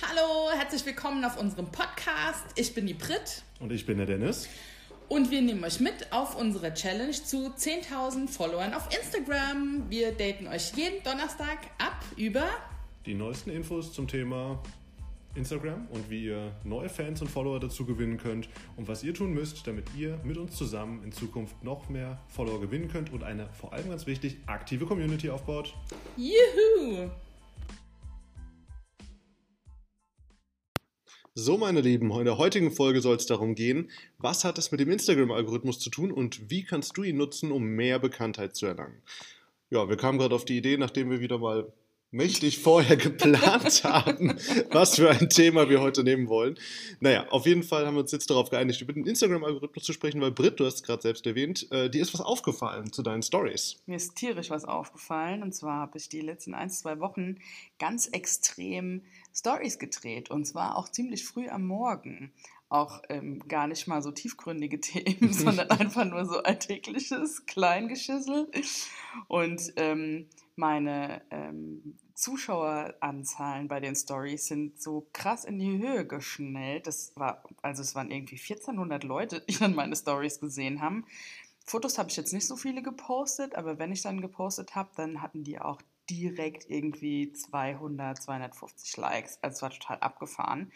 Hallo, herzlich willkommen auf unserem Podcast. Ich bin die Brit. Und ich bin der Dennis. Und wir nehmen euch mit auf unsere Challenge zu 10.000 Followern auf Instagram. Wir daten euch jeden Donnerstag ab über die neuesten Infos zum Thema Instagram und wie ihr neue Fans und Follower dazu gewinnen könnt und was ihr tun müsst, damit ihr mit uns zusammen in Zukunft noch mehr Follower gewinnen könnt und eine vor allem ganz wichtig aktive Community aufbaut. Juhu! So, meine Lieben, in der heutigen Folge soll es darum gehen, was hat es mit dem Instagram-Algorithmus zu tun und wie kannst du ihn nutzen, um mehr Bekanntheit zu erlangen. Ja, wir kamen gerade auf die Idee, nachdem wir wieder mal mächtig vorher geplant haben, was für ein Thema wir heute nehmen wollen. Naja, auf jeden Fall haben wir uns jetzt darauf geeinigt, über den Instagram-Algorithmus zu sprechen, weil Britt, du hast es gerade selbst erwähnt, äh, dir ist was aufgefallen zu deinen Stories. Mir ist tierisch was aufgefallen und zwar habe ich die letzten ein, zwei Wochen ganz extrem Stories gedreht und zwar auch ziemlich früh am Morgen auch ähm, gar nicht mal so tiefgründige Themen, sondern einfach nur so alltägliches Kleingeschissel. Und ähm, meine ähm, Zuschaueranzahlen bei den Stories sind so krass in die Höhe geschnellt. Das war, also es waren irgendwie 1400 Leute, die dann meine Stories gesehen haben. Fotos habe ich jetzt nicht so viele gepostet, aber wenn ich dann gepostet habe, dann hatten die auch direkt irgendwie 200, 250 Likes. Also es war total abgefahren.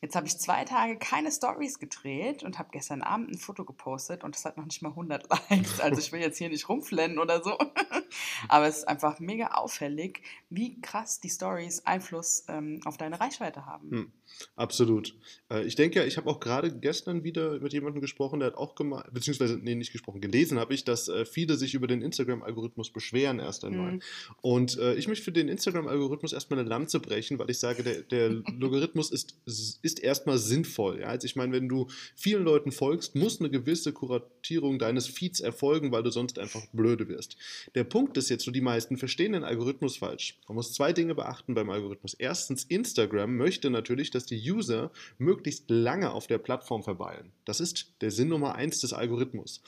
Jetzt habe ich zwei Tage keine Stories gedreht und habe gestern Abend ein Foto gepostet und es hat noch nicht mal 100 Likes. Also ich will jetzt hier nicht rumflennen oder so. Aber es ist einfach mega auffällig, wie krass die Stories Einfluss ähm, auf deine Reichweite haben. Hm, absolut. Äh, ich denke, ich habe auch gerade gestern wieder mit jemandem gesprochen, der hat auch gemeint, beziehungsweise, nee, nicht gesprochen, gelesen habe ich, dass äh, viele sich über den Instagram-Algorithmus beschweren erst einmal. Hm. Und äh, ich möchte für den Instagram-Algorithmus erstmal eine Lanze brechen, weil ich sage, der, der Logarithmus ist, ist erstmal sinnvoll. Ja? Also ich meine, wenn du vielen Leuten folgst, muss eine gewisse Kuratierung deines Feeds erfolgen, weil du sonst einfach blöde wirst. Der Punkt ist jetzt so, die meisten verstehen den Algorithmus falsch. Man muss zwei Dinge beachten beim Algorithmus. Erstens, Instagram möchte natürlich, dass die User möglichst lange auf der Plattform verweilen. Das ist der Sinn Nummer eins des Algorithmus.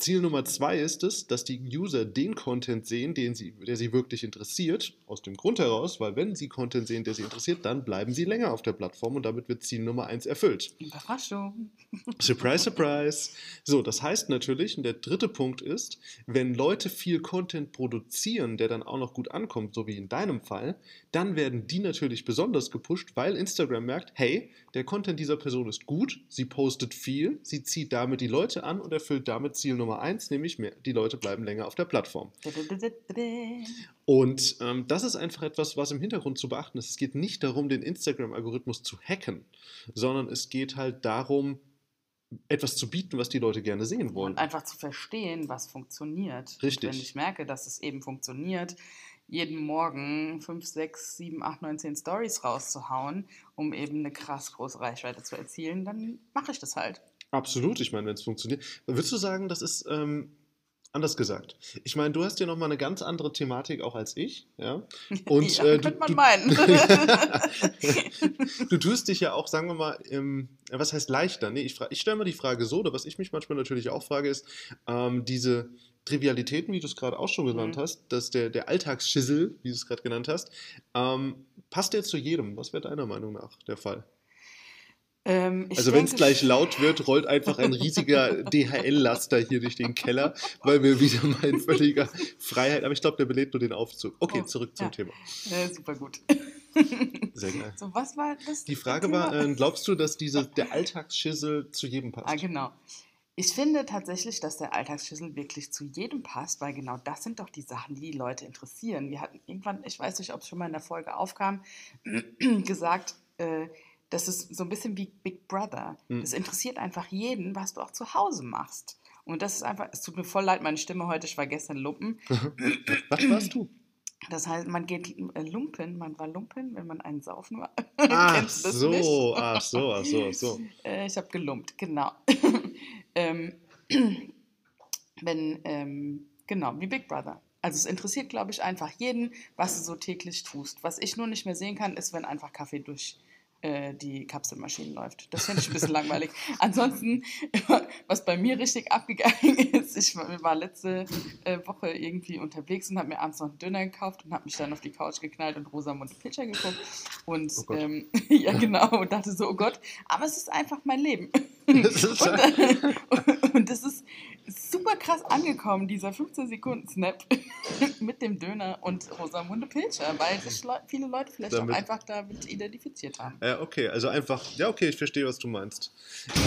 Ziel Nummer zwei ist es, dass die User den Content sehen, den sie, der sie wirklich interessiert. Aus dem Grund heraus, weil wenn sie Content sehen, der sie interessiert, dann bleiben sie länger auf der Plattform und damit wird Ziel Nummer eins erfüllt. Überraschung. Surprise, surprise. So, das heißt natürlich, und der dritte Punkt ist, wenn Leute viel Content produzieren, der dann auch noch gut ankommt, so wie in deinem Fall, dann werden die natürlich besonders gepusht, weil Instagram merkt, hey, der Content dieser Person ist gut, sie postet viel, sie zieht damit die Leute an und erfüllt damit Ziel Nummer Nummer eins, nämlich mehr, die Leute bleiben länger auf der Plattform. Und ähm, das ist einfach etwas, was im Hintergrund zu beachten ist. Es geht nicht darum, den Instagram-Algorithmus zu hacken, sondern es geht halt darum, etwas zu bieten, was die Leute gerne sehen wollen. Und einfach zu verstehen, was funktioniert. Richtig. Und wenn ich merke, dass es eben funktioniert, jeden Morgen 5, 6, 7, 8, 9, 10 Stories rauszuhauen, um eben eine krass große Reichweite zu erzielen, dann mache ich das halt. Absolut, ich meine, wenn es funktioniert. Würdest du sagen, das ist ähm, anders gesagt? Ich meine, du hast ja nochmal eine ganz andere Thematik auch als ich, ja? Und, ja, äh, du, man du, meinen. du tust dich ja auch, sagen wir mal, ähm, was heißt leichter? Nee, ich, ich stelle mal die Frage so, oder was ich mich manchmal natürlich auch frage, ist, ähm, diese Trivialitäten, wie du es gerade auch schon genannt mhm. hast, dass der, der Alltagsschissel, wie du es gerade genannt hast, ähm, passt der zu jedem? Was wäre deiner Meinung nach der Fall? Ähm, also wenn es gleich laut wird, rollt einfach ein riesiger DHL-Laster hier durch den Keller, weil wir wieder mal in völliger Freiheit, aber ich glaube, der belebt nur den Aufzug. Okay, oh, zurück zum ja. Thema. Ja, super gut. Sehr geil. So, was war das? Die Frage war, äh, glaubst du, dass diese, der Alltagsschissel zu jedem passt? Ah, genau. Ich finde tatsächlich, dass der Alltagsschüssel wirklich zu jedem passt, weil genau das sind doch die Sachen, die die Leute interessieren. Wir hatten irgendwann, ich weiß nicht, ob es schon mal in der Folge aufkam, gesagt, äh, das ist so ein bisschen wie Big Brother. Mhm. Das interessiert einfach jeden, was du auch zu Hause machst. Und das ist einfach, es tut mir voll leid, meine Stimme heute, ich war gestern Lumpen. was warst du? Das heißt, man geht äh, lumpen, man war lumpen, wenn man einen saufen war. Ach so, nicht? ach so, ach so, ach so. Äh, ich habe gelumpt, genau. ähm, wenn, ähm, genau, wie Big Brother. Also es interessiert, glaube ich, einfach jeden, was du so täglich tust. Was ich nur nicht mehr sehen kann, ist, wenn einfach Kaffee durch äh, die Kapselmaschine läuft. Das finde ich ein bisschen langweilig. Ansonsten, was bei mir richtig abgegangen ist, ich war letzte äh, Woche irgendwie unterwegs und habe mir abends noch einen Döner gekauft und habe mich dann auf die Couch geknallt und Rosamunde Pilcher geguckt. Und oh ähm, ja, genau, und dachte so, oh Gott, aber es ist einfach mein Leben. Das und, äh, und das ist super krass angekommen, dieser 15-Sekunden-Snap mit dem Döner und Rosamunde Pilcher, weil sich Le viele Leute vielleicht damit, auch einfach damit identifiziert haben. Ja, okay, also einfach, ja, okay, ich verstehe, was du meinst.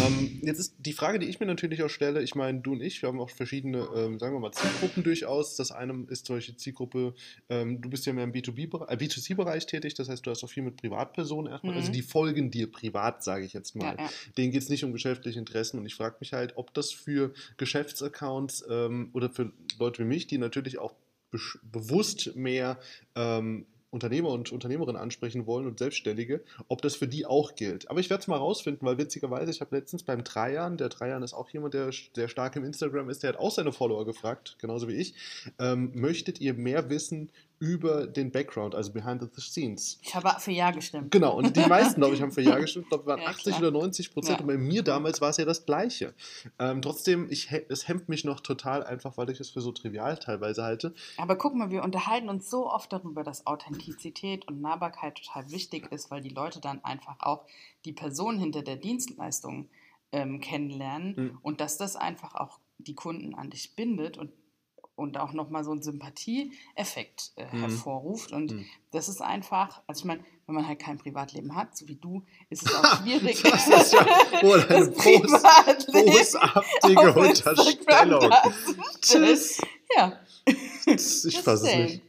Ähm, jetzt ist die Frage, die ich mir natürlich auch stelle, ich meine, du und ich, wir haben auch verschiedene, ähm, sagen wir mal, Zielgruppen durchaus. Das eine ist solche Zielgruppe, ähm, du bist ja mehr im B2B-Bereich, äh, B2C-Bereich tätig, das heißt, du hast auch viel mit Privatpersonen erstmal, also mhm. also die folgen dir privat, sage ich jetzt mal. Ja, ja. Denen geht es nicht um geschäftliche Interessen und ich frage mich halt, ob das für Geschäftsaccounts ähm, oder für Leute wie mich, die natürlich auch bewusst mehr ähm, Unternehmer und Unternehmerinnen ansprechen wollen und Selbstständige, ob das für die auch gilt. Aber ich werde es mal rausfinden, weil witzigerweise, ich habe letztens beim Trajan, der Trajan ist auch jemand, der sehr stark im Instagram ist, der hat auch seine Follower gefragt, genauso wie ich, ähm, möchtet ihr mehr wissen über den Background, also behind the scenes. Ich habe für Ja gestimmt. Genau, und die meisten, glaube ich, haben für Ja gestimmt. Ich glaube, waren ja, 80 klar. oder 90 Prozent. Ja. Und bei mir damals war es ja das Gleiche. Ähm, trotzdem, ich, es hemmt mich noch total einfach, weil ich es für so trivial teilweise halte. Aber guck mal, wir unterhalten uns so oft darüber, dass Authentizität und Nahbarkeit total wichtig ist, weil die Leute dann einfach auch die Person hinter der Dienstleistung ähm, kennenlernen mhm. und dass das einfach auch die Kunden an dich bindet und und auch nochmal so einen Sympathieeffekt äh, mhm. hervorruft. Und mhm. das ist einfach, also ich meine, wenn man halt kein Privatleben hat, so wie du, ist es auch schwierig. das ist ja wohl eine großartige Unterstellung. Tschüss. Ja. Ich fasse es nicht.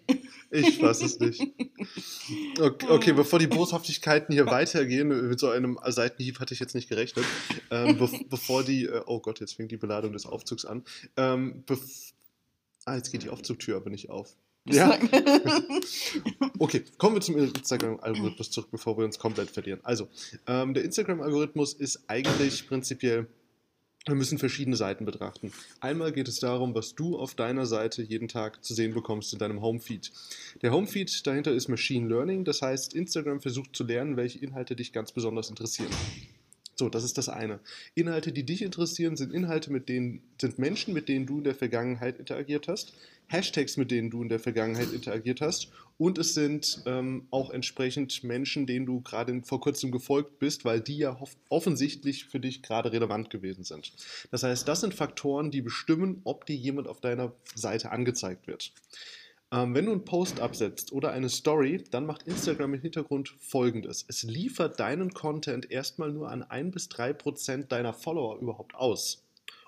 Ich fasse es nicht. Okay, okay, bevor die Boshaftigkeiten hier weitergehen, mit so einem Seitenhieb hatte ich jetzt nicht gerechnet, ähm, be bevor die, äh, oh Gott, jetzt fängt die Beladung des Aufzugs an, ähm, Ah, jetzt geht die Aufzugtür aber nicht auf. Ja. okay, kommen wir zum Instagram-Algorithmus zurück, bevor wir uns komplett verlieren. Also, ähm, der Instagram-Algorithmus ist eigentlich prinzipiell, wir müssen verschiedene Seiten betrachten. Einmal geht es darum, was du auf deiner Seite jeden Tag zu sehen bekommst in deinem Homefeed. Der Homefeed dahinter ist Machine Learning, das heißt, Instagram versucht zu lernen, welche Inhalte dich ganz besonders interessieren. So, das ist das eine. Inhalte, die dich interessieren, sind Inhalte, mit denen sind Menschen, mit denen du in der Vergangenheit interagiert hast, Hashtags, mit denen du in der Vergangenheit interagiert hast, und es sind ähm, auch entsprechend Menschen, denen du gerade vor kurzem gefolgt bist, weil die ja offensichtlich für dich gerade relevant gewesen sind. Das heißt, das sind Faktoren, die bestimmen, ob dir jemand auf deiner Seite angezeigt wird. Ähm, wenn du einen Post absetzt oder eine Story, dann macht Instagram im Hintergrund folgendes. Es liefert deinen Content erstmal nur an 1 bis 3 Prozent deiner Follower überhaupt aus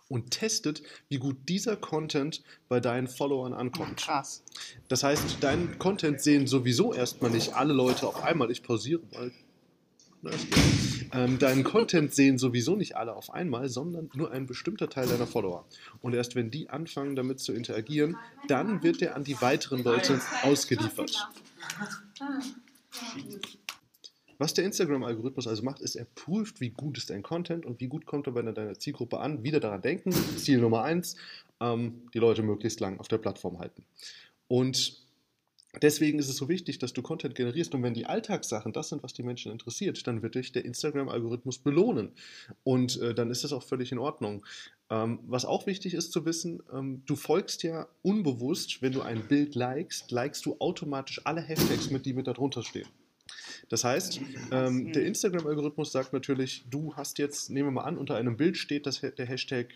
und testet, wie gut dieser Content bei deinen Followern ankommt. Krass. Das heißt, deinen Content sehen sowieso erstmal nicht alle Leute auf einmal. Ich pausiere mal ähm, deinen Content sehen sowieso nicht alle auf einmal, sondern nur ein bestimmter Teil deiner Follower. Und erst wenn die anfangen, damit zu interagieren, dann wird der an die weiteren Leute ausgeliefert. Was der Instagram-Algorithmus also macht, ist, er prüft, wie gut ist dein Content und wie gut kommt er bei deiner Zielgruppe an. Wieder daran denken, Ziel Nummer eins, ähm, die Leute möglichst lang auf der Plattform halten. Und Deswegen ist es so wichtig, dass du Content generierst und wenn die Alltagssachen das sind, was die Menschen interessiert, dann wird dich der Instagram-Algorithmus belohnen und äh, dann ist das auch völlig in Ordnung. Ähm, was auch wichtig ist zu wissen, ähm, du folgst ja unbewusst, wenn du ein Bild likest, likest du automatisch alle Hashtags mit, die mit darunter stehen. Das heißt, ähm, der Instagram-Algorithmus sagt natürlich, du hast jetzt, nehmen wir mal an, unter einem Bild steht das, der Hashtag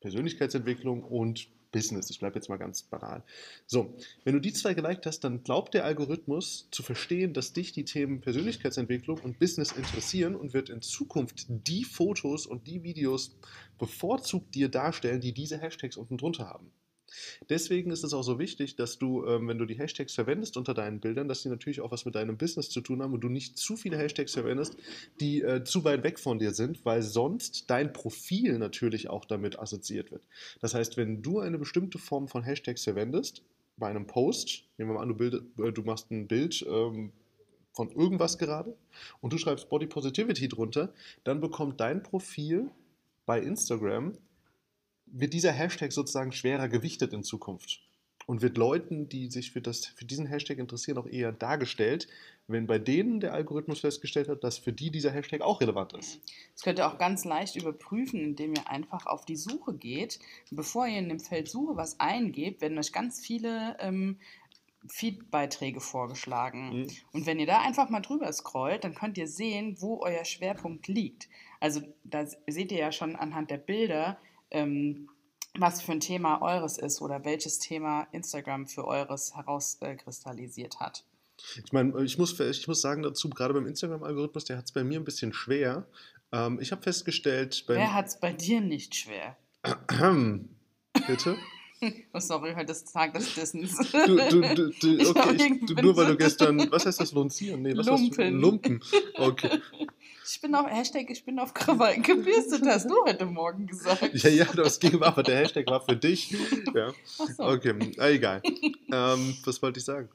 Persönlichkeitsentwicklung und Business. Ich bleibe jetzt mal ganz banal. So, wenn du die zwei geliked hast, dann glaubt der Algorithmus zu verstehen, dass dich die Themen Persönlichkeitsentwicklung und Business interessieren und wird in Zukunft die Fotos und die Videos bevorzugt dir darstellen, die diese Hashtags unten drunter haben. Deswegen ist es auch so wichtig, dass du, ähm, wenn du die Hashtags verwendest unter deinen Bildern, dass die natürlich auch was mit deinem Business zu tun haben und du nicht zu viele Hashtags verwendest, die äh, zu weit weg von dir sind, weil sonst dein Profil natürlich auch damit assoziiert wird. Das heißt, wenn du eine bestimmte Form von Hashtags verwendest, bei einem Post, nehmen wir mal an, du, bild, äh, du machst ein Bild ähm, von irgendwas gerade und du schreibst Body Positivity drunter, dann bekommt dein Profil bei Instagram wird dieser Hashtag sozusagen schwerer gewichtet in Zukunft und wird Leuten, die sich für, das, für diesen Hashtag interessieren, auch eher dargestellt, wenn bei denen der Algorithmus festgestellt hat, dass für die dieser Hashtag auch relevant ist. Das könnt ihr auch ganz leicht überprüfen, indem ihr einfach auf die Suche geht. Bevor ihr in dem Feld Suche was eingebt, werden euch ganz viele ähm, Feed-Beiträge vorgeschlagen. Mhm. Und wenn ihr da einfach mal drüber scrollt, dann könnt ihr sehen, wo euer Schwerpunkt liegt. Also da seht ihr ja schon anhand der Bilder, ähm, was für ein Thema eures ist oder welches Thema Instagram für eures herauskristallisiert hat. Ich meine, ich muss, ich muss sagen dazu, gerade beim Instagram-Algorithmus, der hat es bei mir ein bisschen schwer. Ähm, ich habe festgestellt, Wer hat es bei dir nicht schwer? bitte? Oh, sorry, heute ist Tag des Dissens. Du, du, du, du, okay, ich, du, nur weil du gestern, was heißt das, Lunzieren? Nee, was Lumpen. du? Lumpen. Okay. Ich bin auf Hashtag, ich bin auf Krawall gebürstet, hast du heute Morgen gesagt. Ja, ja, das ging aber der Hashtag war für dich. Ja. Ach so. Okay, ah, egal. ähm, was wollte ich sagen?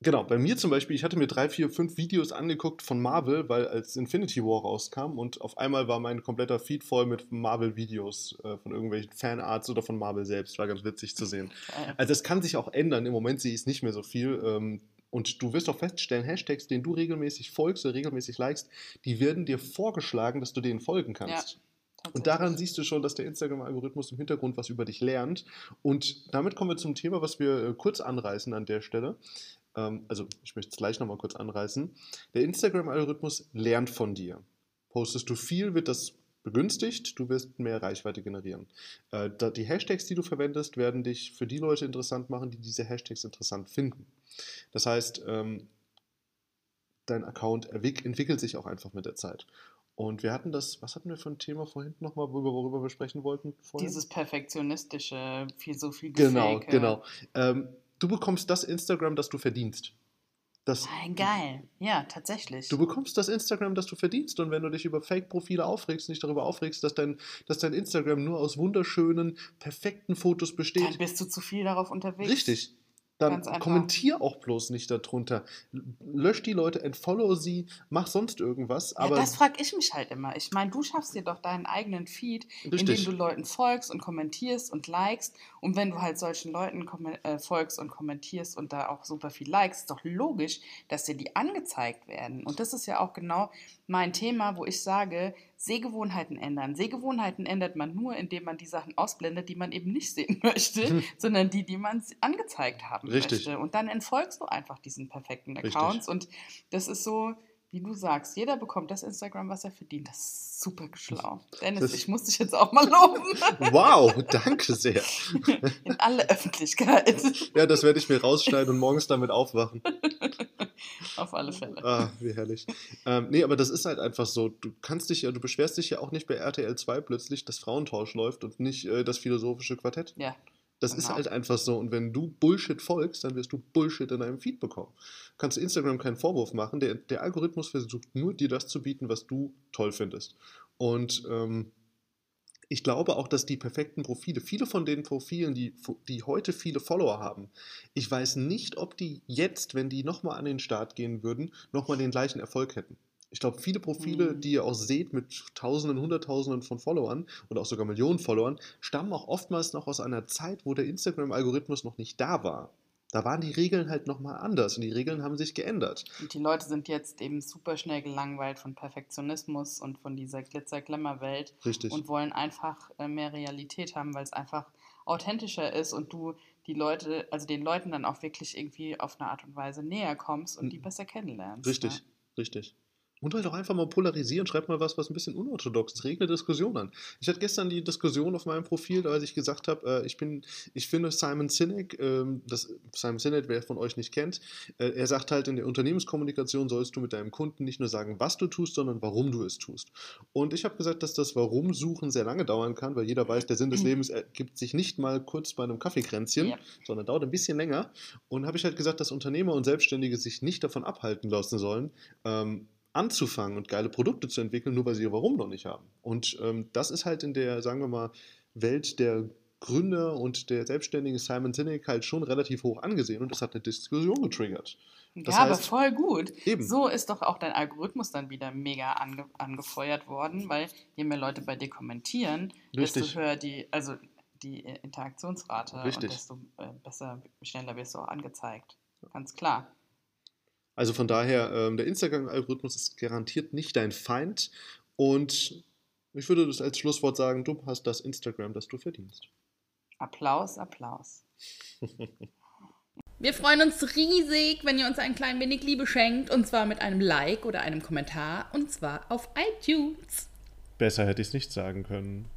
Genau, bei mir zum Beispiel, ich hatte mir drei, vier, fünf Videos angeguckt von Marvel, weil als Infinity War rauskam und auf einmal war mein kompletter Feed voll mit Marvel-Videos äh, von irgendwelchen Fanarts oder von Marvel selbst. War ganz witzig zu sehen. Also es kann sich auch ändern. Im Moment sehe ich es nicht mehr so viel. Ähm, und du wirst auch feststellen, Hashtags, denen du regelmäßig folgst oder regelmäßig likest, die werden dir vorgeschlagen, dass du denen folgen kannst. Und daran siehst du schon, dass der Instagram-Algorithmus im Hintergrund was über dich lernt. Und damit kommen wir zum Thema, was wir äh, kurz anreißen an der Stelle. Ähm, also, ich möchte es gleich nochmal kurz anreißen. Der Instagram-Algorithmus lernt von dir. Postest du viel, wird das begünstigt, du wirst mehr Reichweite generieren. Äh, die Hashtags, die du verwendest, werden dich für die Leute interessant machen, die diese Hashtags interessant finden. Das heißt, ähm, dein Account entwickelt sich auch einfach mit der Zeit. Und wir hatten das, was hatten wir für ein Thema vorhin nochmal, worüber, wir sprechen wollten? Vorhin? Dieses perfektionistische, viel so viel Genau, Gefake. genau. Ähm, du bekommst das Instagram, das du verdienst. Das, Nein, geil. Ja, tatsächlich. du bekommst das Instagram, das du verdienst. Und wenn du dich über Fake-Profile aufregst, nicht darüber aufregst, dass dein, dass dein Instagram nur aus wunderschönen, perfekten Fotos Dann besteht. bist du zu viel darauf unterwegs. Richtig. Dann kommentier auch bloß nicht darunter. Lösch die Leute, entfollow sie, mach sonst irgendwas. Ja, Aber das frage ich mich halt immer. Ich meine, du schaffst dir doch deinen eigenen Feed, in dem Richtig. du Leuten folgst und kommentierst und likest. Und wenn du halt solchen Leuten äh, folgst und kommentierst und da auch super viel likest, ist doch logisch, dass dir die angezeigt werden. Und das ist ja auch genau mein Thema, wo ich sage, Sehgewohnheiten ändern. Sehgewohnheiten ändert man nur, indem man die Sachen ausblendet, die man eben nicht sehen möchte, Hm. sondern die, die man angezeigt haben Richtig. möchte. Und dann entfolgst du einfach diesen perfekten Richtig. Accounts. Und das ist so, wie du sagst, jeder bekommt das Instagram, was er verdient. Das ist super schlau. Dennis, Das- ich muss dich jetzt auch mal loben. wow, danke sehr. In alle Öffentlichkeit. Ja, das werde ich mir rausschneiden und morgens damit aufwachen. Auf alle Fälle. Ah, wie herrlich. Ähm, nee, aber das ist halt einfach so. Du kannst dich ja, du beschwerst dich ja auch nicht bei RTL 2 plötzlich, dass Frauentausch läuft und nicht äh, das philosophische Quartett. Ja, Das ist Genau. halt einfach so. Und wenn du Bullshit folgst, dann wirst du Bullshit in deinem Feed bekommen. Kannst du Instagram keinen Vorwurf machen. Der, der Algorithmus versucht nur, dir das zu bieten, was du toll findest. Und ähm, ich glaube auch, dass die perfekten Profile, viele von den Profilen, die, die heute viele Follower haben, ich weiß nicht, ob die jetzt, wenn die nochmal an den Start gehen würden, nochmal den gleichen Erfolg hätten. Ich glaube, viele Profile, Mhm. die ihr auch seht mit Tausenden, Hunderttausenden von Followern oder auch sogar Millionen Followern, stammen auch oftmals noch aus einer Zeit, wo der Instagram-Algorithmus noch nicht da war. Da waren die Regeln halt nochmal anders und die Regeln haben sich geändert. und die Leute sind jetzt eben super schnell gelangweilt von Perfektionismus und von dieser Glitzer-Glamour-Welt Richtig. und wollen einfach äh, mehr Realität haben, weil es einfach authentischer ist und du die Leute, also den Leuten dann auch wirklich irgendwie auf eine Art und Weise näher kommst und die Mhm. besser kennenlernst. Richtig, Ja. richtig. Und halt auch einfach mal polarisieren, schreibt mal was, was ein bisschen unorthodox ist. Regt eine Diskussion an. Ich hatte gestern die Diskussion auf meinem Profil, als ich gesagt habe, äh, ich bin, ich finde Simon Sinek, ähm, das, Simon Sinek, wer von euch nicht kennt, äh, er sagt halt, in der Unternehmenskommunikation sollst du mit deinem Kunden nicht nur sagen, was du tust, sondern warum du es tust. Und ich habe gesagt, dass das Warum-Suchen sehr lange dauern kann, weil jeder weiß, der Sinn des Lebens ergibt sich nicht mal kurz bei einem Kaffeekränzchen, Ja. sondern dauert ein bisschen länger. Und habe ich halt gesagt, dass Unternehmer und Selbstständige sich nicht davon abhalten lassen sollen, ähm, anzufangen und geile Produkte zu entwickeln, nur weil sie ihr Warum noch nicht haben. Und ähm, das ist halt in der, sagen wir mal, Welt der Gründer und der Selbstständigen Simon Sinek halt schon relativ hoch angesehen und das hat eine Diskussion getriggert. Das ja, aber heißt- voll gut. Eben. So ist doch auch dein Algorithmus dann wieder mega ange angefeuert worden, weil je mehr Leute bei dir kommentieren, Richtig. desto höher die, also die äh, Interaktionsrate Richtig. und desto äh, besser, schneller wirst du auch angezeigt. Ganz klar. Also von daher, ähm, der Instagram-Algorithmus ist garantiert nicht dein Feind. Und ich würde das als Schlusswort sagen, du hast das Instagram, das du verdienst. Applaus, Applaus. Wir freuen uns riesig, wenn ihr uns ein klein wenig Liebe schenkt. Und zwar mit einem Like oder einem Kommentar. Und zwar auf iTunes. Besser hätte ich es nicht sagen können.